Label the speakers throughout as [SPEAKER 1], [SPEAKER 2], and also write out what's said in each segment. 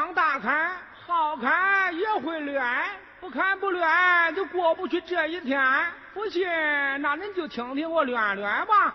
[SPEAKER 1] 我张大开好看也会乱，不看不乱就过不去这一天。不信，那您就听听我乱乱吧。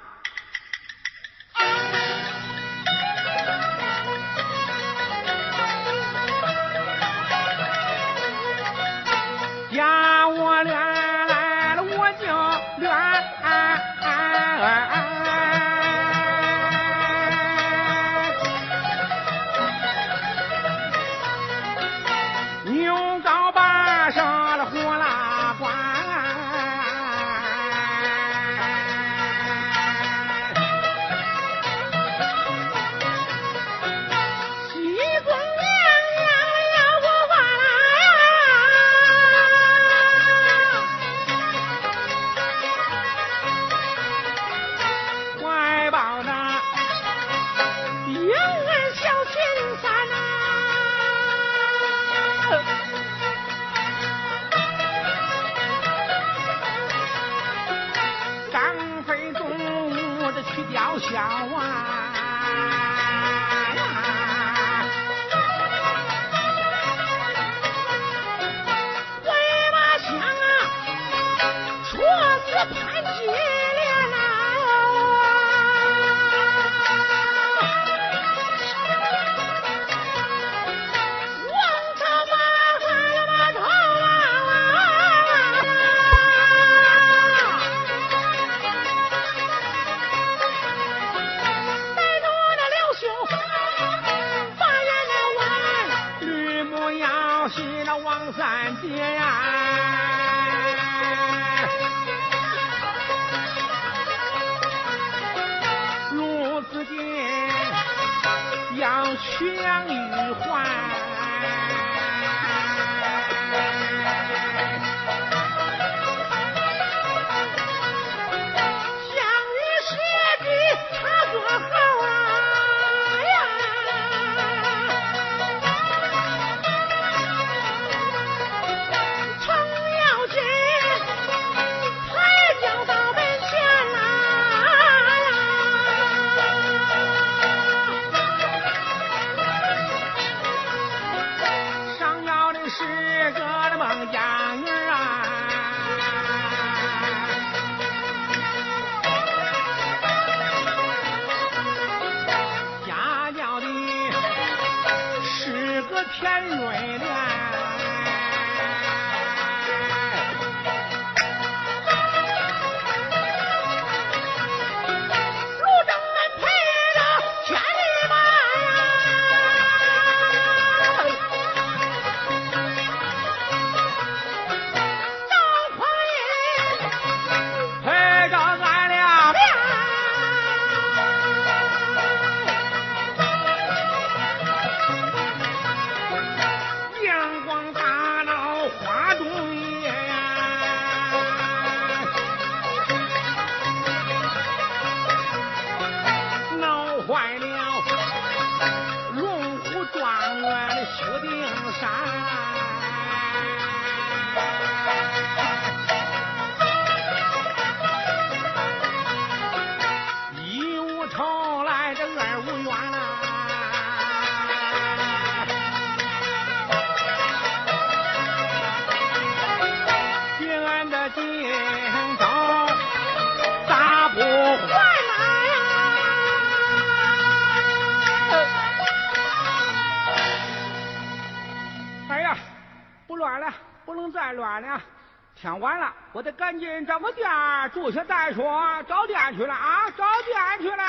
[SPEAKER 1] 天晚了，我得赶紧找个店住下再说。找店去了啊，找店去了。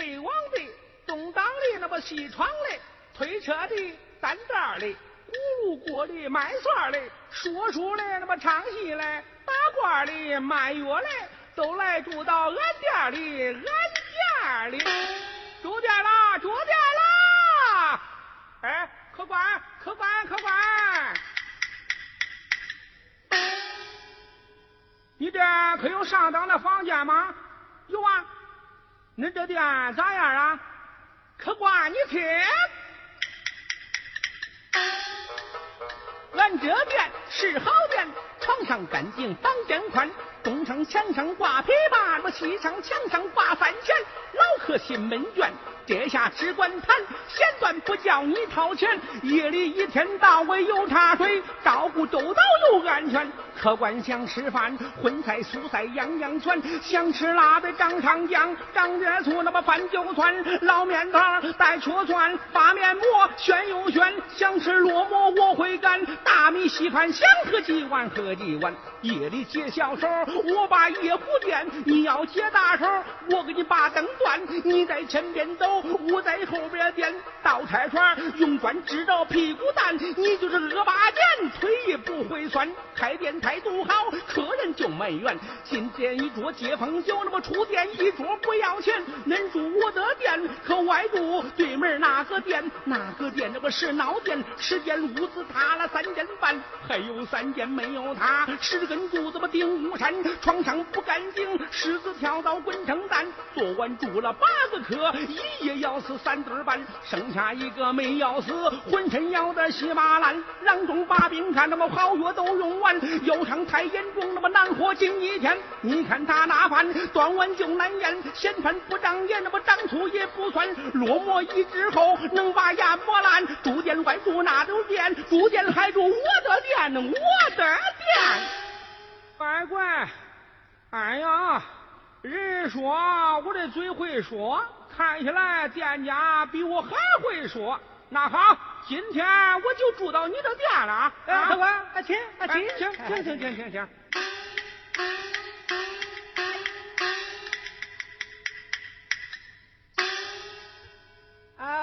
[SPEAKER 1] 北往的，东当的，那么西闯的，推车的，担担的，咕噜锅的，卖蒜的，说书的，那么唱戏的，打卦的，卖药的，都来住到俺店里，俺店里。住店啦住店啦。哎，客官客官客官。你这可有上当的房间吗？有啊。恁这店咋样啊？客官，你听，俺这店是好店，床上干净，房间宽。东城墙上挂琵琶，那西城墙上挂三弦。老客进门院，这下只管谈，闲段不叫你掏钱。夜里一天到晚有茶水，照顾周到又安全。客官想吃饭，荤菜素菜样样全。想吃辣的张上酱，张点醋那么饭就酸。老面汤带醋蒜，把面馍选又选。想吃烙馍我会干，大米稀饭想喝几碗喝几碗。夜里接小手。我把夜壶垫，你要接大手，我给你把灯断。你在前边走，我在后边垫。倒菜串用砖支着屁股蛋，你就是恶八年，腿也不会酸。开店态度好，客人就埋怨。进店一桌接风酒，那么出店一桌不要钱。恁住我的店，可外住对门那个店，那个店那个是闹店，十间屋子塌了三间半，还有三间没有塌，十根柱子么顶屋山。床上不干净，狮子跳蚤滚成蛋。昨晚住了八个客，一夜要死三对半，剩下一个没要死，浑身咬得稀巴烂。郎中把病看，那么好药都用完，腰伤太严重，那么难活近一天。你看他那饭端碗就难咽，咸饭不长眼，那么长粗也不算。落寞一之后能把牙磨烂。住店外住那都店，住店还住我的店，我的店。乖乖，哎呀，人说，我的嘴会说，看起来店家比我还会说，那好，今天我就住到你这店了啊。
[SPEAKER 2] 客官，啊，请
[SPEAKER 1] 啊请请请请请。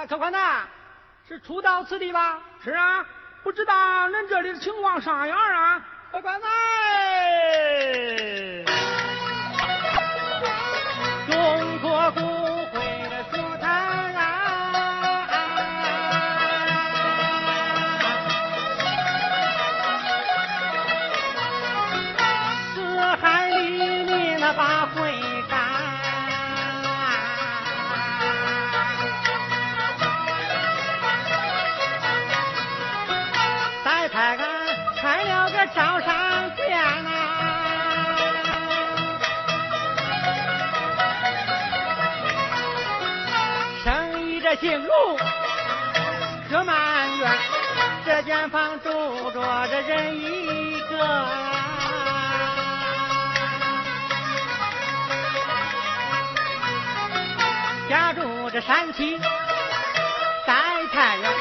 [SPEAKER 2] 客官呐，是初到此地吧？
[SPEAKER 1] 是啊，不知道恁这里的情况啥样啊。
[SPEAKER 2] 客官呐进入可满院，这间房住着这人一个，家住这山西在太原，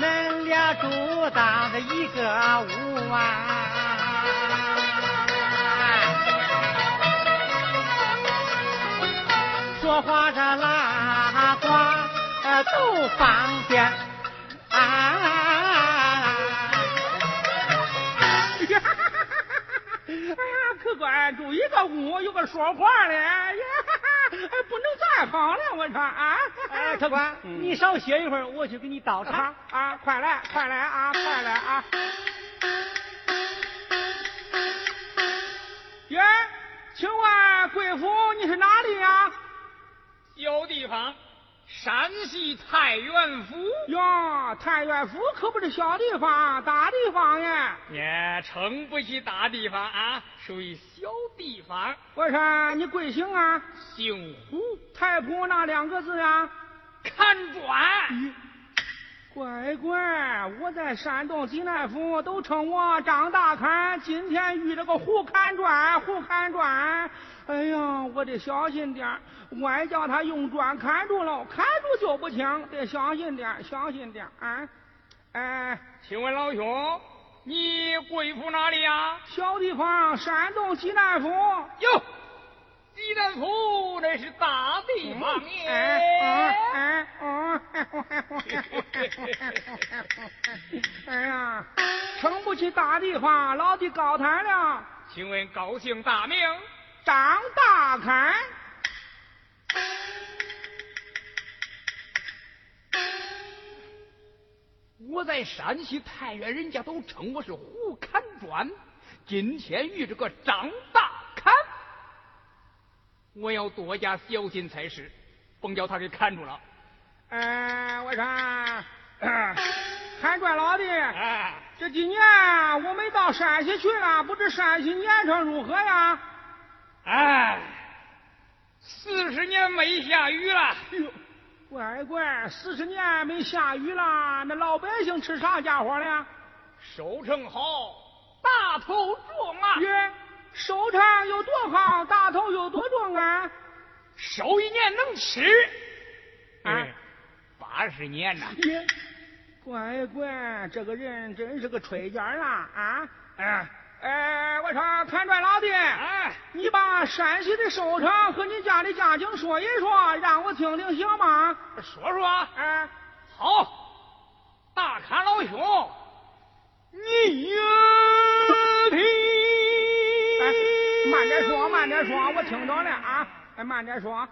[SPEAKER 2] 恁俩住到这一个屋啊，说话这拉呱。都方便啊！
[SPEAKER 1] 哎呀，客官住一个屋，有个说话的，呀，不能再好了，我说啊！
[SPEAKER 2] 哎，客官，你少歇一会儿，我去给你倒茶
[SPEAKER 1] 啊！快来，快来啊！快来啊！爷，请问贵府你是哪里呀？
[SPEAKER 3] 有地方。山西太原府
[SPEAKER 1] 哟，太原府可不是小地方，大地方呀！
[SPEAKER 3] 也称不起大地方啊，属于小地方。
[SPEAKER 1] 我说你贵姓啊？
[SPEAKER 3] 姓胡，
[SPEAKER 1] 太仆那两个字啊？
[SPEAKER 3] 看砖。
[SPEAKER 1] 乖乖，我在山东济南府都称我张大砍，今天遇着个胡砍砖，胡砍砖。哎呀，我得小心点外叫他用砖砍住了，砍住就不轻，得小心点小心点啊！哎，
[SPEAKER 3] 请问老兄，你贵府哪里呀？
[SPEAKER 1] 小地方，山东济南府。
[SPEAKER 3] 哟，济南府那是大地方
[SPEAKER 1] 耶！哎哎哦！哎呀，撑不起大地方，老弟高谈了。
[SPEAKER 3] 请问高姓大名？
[SPEAKER 1] 张大开，
[SPEAKER 3] 我在山西太原，人家都称我是胡砍砖。今天遇着个张大砍，我要多加小心才是，甭叫他给看住了。
[SPEAKER 1] 哎，我看，看转老弟，
[SPEAKER 3] 哎，
[SPEAKER 1] 这几年我没到山西去了，不知山西年成如何呀？
[SPEAKER 3] 哎，四十年没下雨了。
[SPEAKER 1] 哟，乖乖，四十年没下雨了，那老百姓吃啥家伙了？
[SPEAKER 3] 收成好，大头重啊！
[SPEAKER 1] 耶，收成有多好，大头有多重啊？
[SPEAKER 3] 收一年能吃，
[SPEAKER 1] 哎，
[SPEAKER 3] 八十年呐！
[SPEAKER 1] 耶，乖乖，这个人真是个吹尖啊！啊，
[SPEAKER 3] 哎
[SPEAKER 1] 哎，我说看转老弟，
[SPEAKER 3] 哎，
[SPEAKER 1] 你把山西的收成和你家的家境说一说，让我听听行吗？
[SPEAKER 3] 说说，
[SPEAKER 1] 哎，
[SPEAKER 3] 好，大侃老兄，你听。
[SPEAKER 1] 哎，慢点说，慢点说，我听着了啊！哎，慢点
[SPEAKER 3] 说。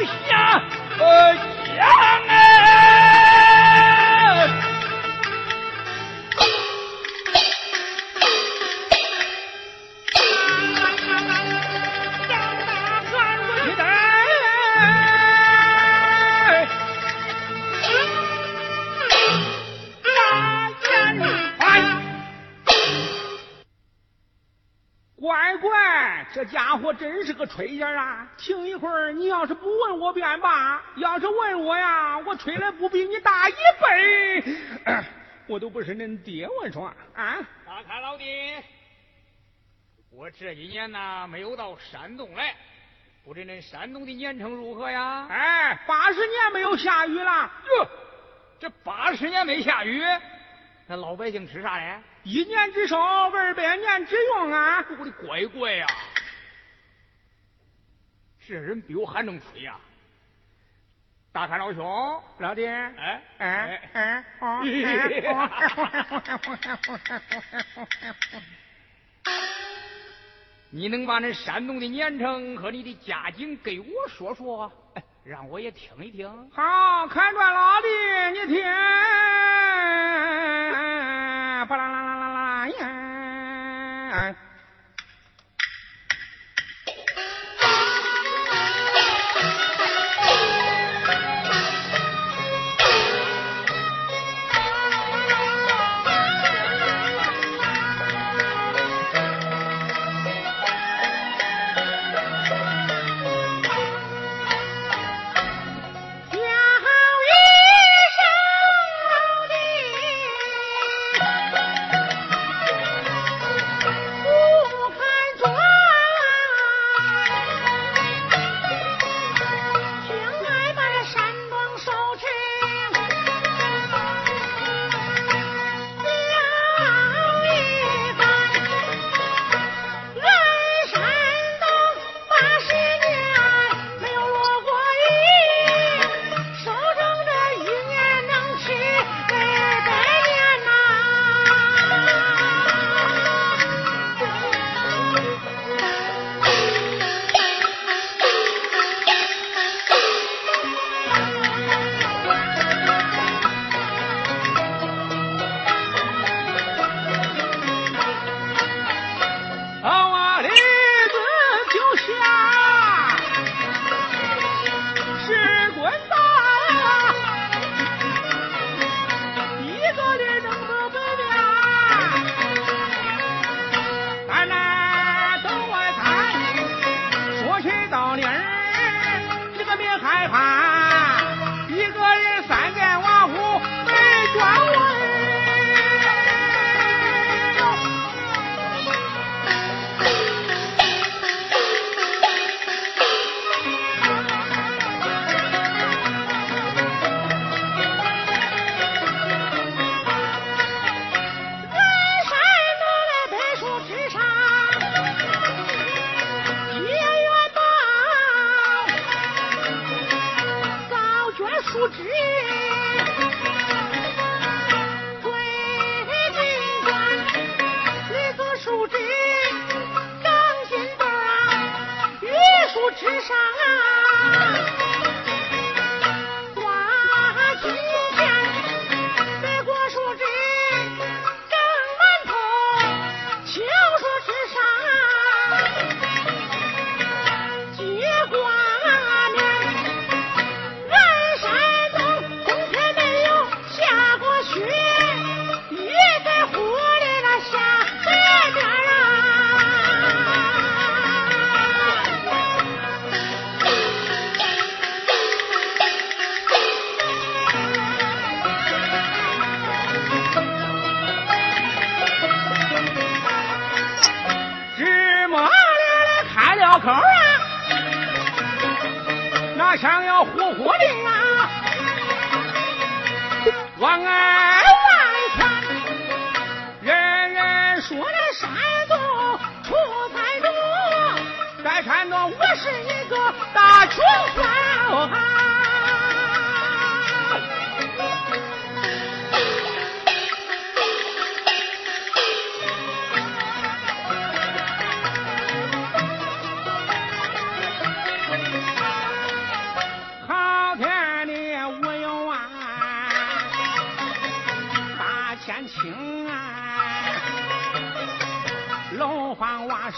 [SPEAKER 3] おっ。
[SPEAKER 1] 吹下啊！听一会儿，你要是不问我便罢，要是问我呀，我吹的不比你大一倍，我都不是恁爹。我说啊，
[SPEAKER 3] 大看老弟，我这几年呢没有到山东来，不知恁山东的年成如何呀？
[SPEAKER 1] 哎，八十年没有下雨了。
[SPEAKER 3] 哟，这八十年没下雨，那老百姓吃啥嘞？
[SPEAKER 1] 一年之寿，二百年之用啊！
[SPEAKER 3] 我的乖乖呀！这人比我还能吹呀！大山老兄，
[SPEAKER 1] 老弟，
[SPEAKER 3] 哎
[SPEAKER 1] 哎哎！
[SPEAKER 3] 你能把那山东的年成和你的家境给我说说，让我也听一听。
[SPEAKER 1] 好，看转老弟，你听，巴啦啦啦啦啦呀！害怕。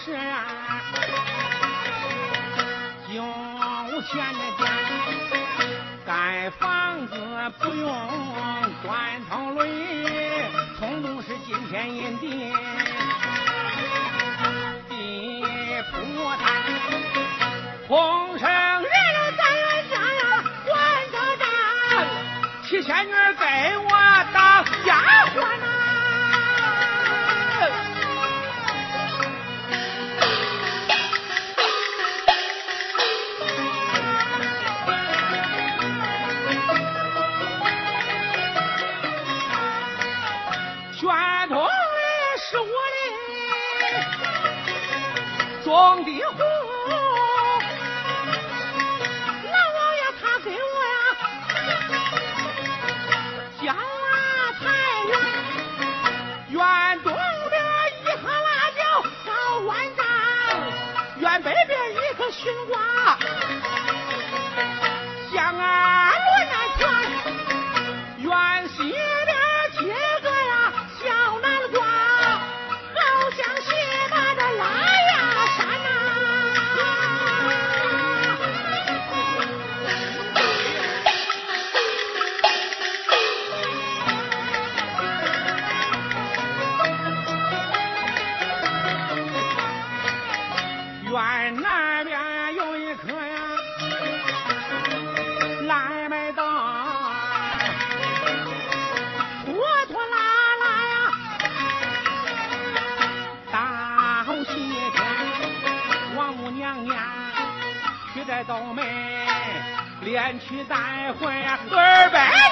[SPEAKER 1] 是啊，有钱的家盖房子不用砖头垒，通通是金钱银锭，地铺摊，红绳人人在人家呀管着站，七仙女给我卷筒嘞是我的，装的货。连去带回二百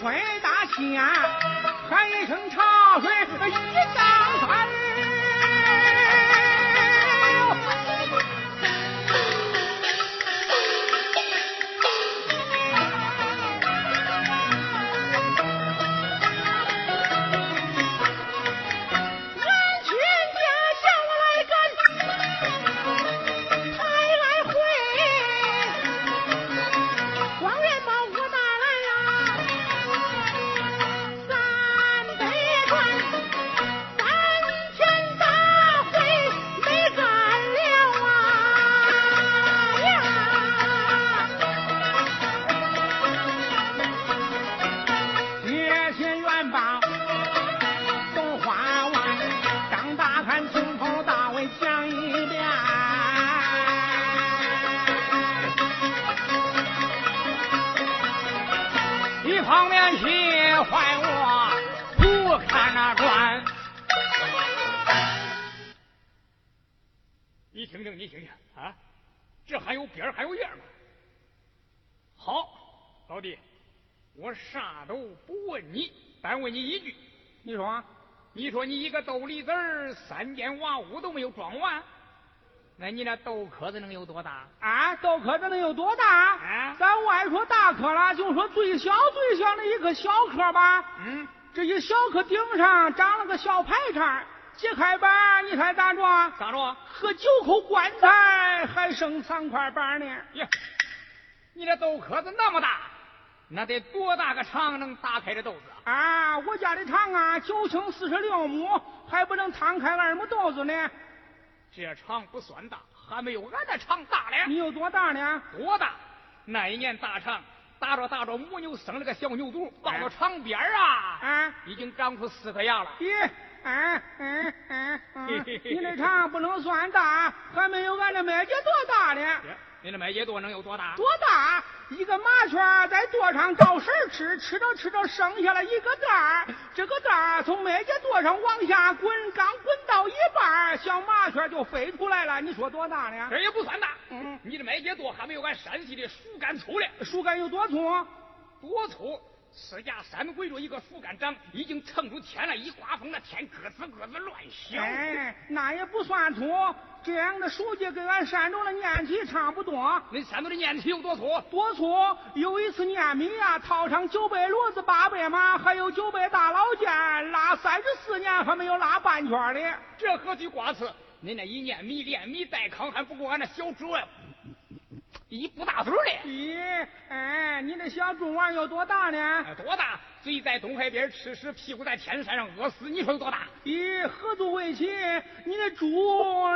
[SPEAKER 1] 水大仙喊一声，茶水一涨三。
[SPEAKER 3] 坏我不看那转。你听听，你听听啊，这还有边还有样吗？好，老弟，我啥都不问你，单问你一句，
[SPEAKER 1] 你说，
[SPEAKER 3] 你说你一个豆梨子三间瓦屋都没有装完，那你那豆壳子能有多大？
[SPEAKER 1] 啊，豆壳子能有多大？
[SPEAKER 3] 啊
[SPEAKER 1] 咱外说大颗了，就说最小最小的一个小颗吧。
[SPEAKER 3] 嗯，
[SPEAKER 1] 这一小颗顶上长了个小排叉，揭开板，你猜咋着？
[SPEAKER 3] 咋着？
[SPEAKER 1] 和九口棺材还剩三块板呢。
[SPEAKER 3] 呀，你这豆壳子那么大，那得多大个肠能打开这豆子啊？
[SPEAKER 1] 啊，我家的厂啊，九顷四十六亩，还不能摊开二亩豆子呢。
[SPEAKER 3] 这厂不算大，还没有俺的厂大嘞。
[SPEAKER 1] 你有多大呢？
[SPEAKER 3] 多大？那一年大厂打着打着，母牛生了个小牛犊，抱到肠边儿啊，
[SPEAKER 1] 啊，
[SPEAKER 3] 已经长出四颗牙了。
[SPEAKER 1] 咦，嗯嗯嗯嗯，你那厂不能算大，还没有俺的麦秸多大呢。
[SPEAKER 3] 呀你的麦秸垛能有多大？
[SPEAKER 1] 多大？一个麻雀在垛上找食吃，吃着吃着剩下了一个蛋儿，这个蛋儿从麦秸垛上往下滚，刚滚到一半儿，小麻雀就飞出来了。你说多大呢？
[SPEAKER 3] 这也不算大。
[SPEAKER 1] 嗯
[SPEAKER 3] 你的麦秸垛还没有俺山西的树干粗嘞。
[SPEAKER 1] 树干有多粗？
[SPEAKER 3] 多粗？四架山围着一个树干长，已经撑出天来，一刮风那天咯吱咯吱乱响。
[SPEAKER 1] 哎，那也不算粗。这样的书记跟俺山东的念题差不多。
[SPEAKER 3] 恁山东的念题有多粗？
[SPEAKER 1] 多粗？有一次念米呀、套上九百骡子八百马，还有九百大老剑，拉三十四年还没有拉半圈儿的。
[SPEAKER 3] 这何须挂词？恁那一念米连米带糠还不够俺那小猪啊，一不大嘴儿嘞。
[SPEAKER 1] 咦，哎，你这小猪娃有多大呢？
[SPEAKER 3] 哎多大？嘴在东海边吃屎，屁股在天山上饿死，你说有多大？
[SPEAKER 1] 咦，合作围棋，你那猪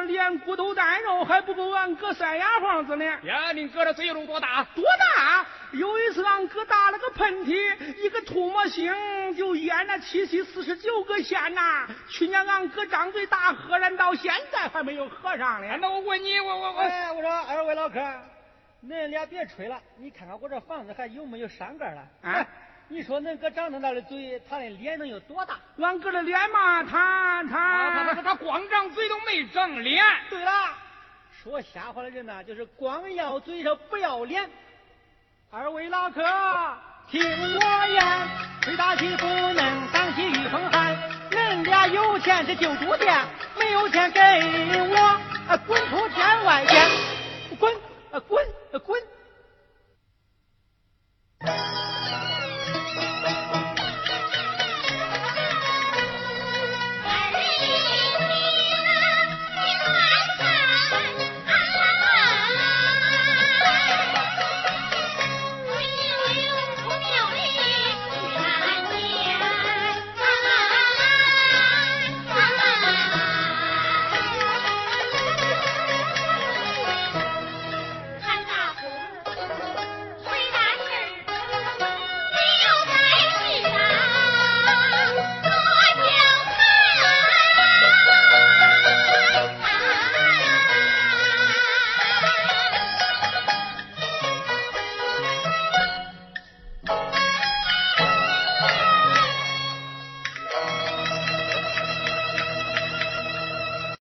[SPEAKER 1] 连骨头带肉还不够俺哥塞牙缝子呢。
[SPEAKER 3] 呀，你哥这嘴有多大？
[SPEAKER 1] 多大？有一次俺哥打了个喷嚏，一个唾沫星就淹了七七四十九个县呐。去年俺哥张嘴大喝然到现在还没有喝上呢。
[SPEAKER 3] 那我问你，我我我，
[SPEAKER 2] 哎，我说二位老客，恁俩别吹了，你看看我这房子还有没有山根了？
[SPEAKER 1] 啊
[SPEAKER 2] 你说恁哥长那么大的嘴，他的脸能有多大？
[SPEAKER 1] 俺哥的脸嘛，他他
[SPEAKER 3] 啊，他他他光长嘴都没长脸。
[SPEAKER 2] 对了，说瞎话的人呐，就是光要嘴上不要脸。二位老客，听我言，吹大气不能挡起御风寒。恁俩有钱是就住店，没有钱给我啊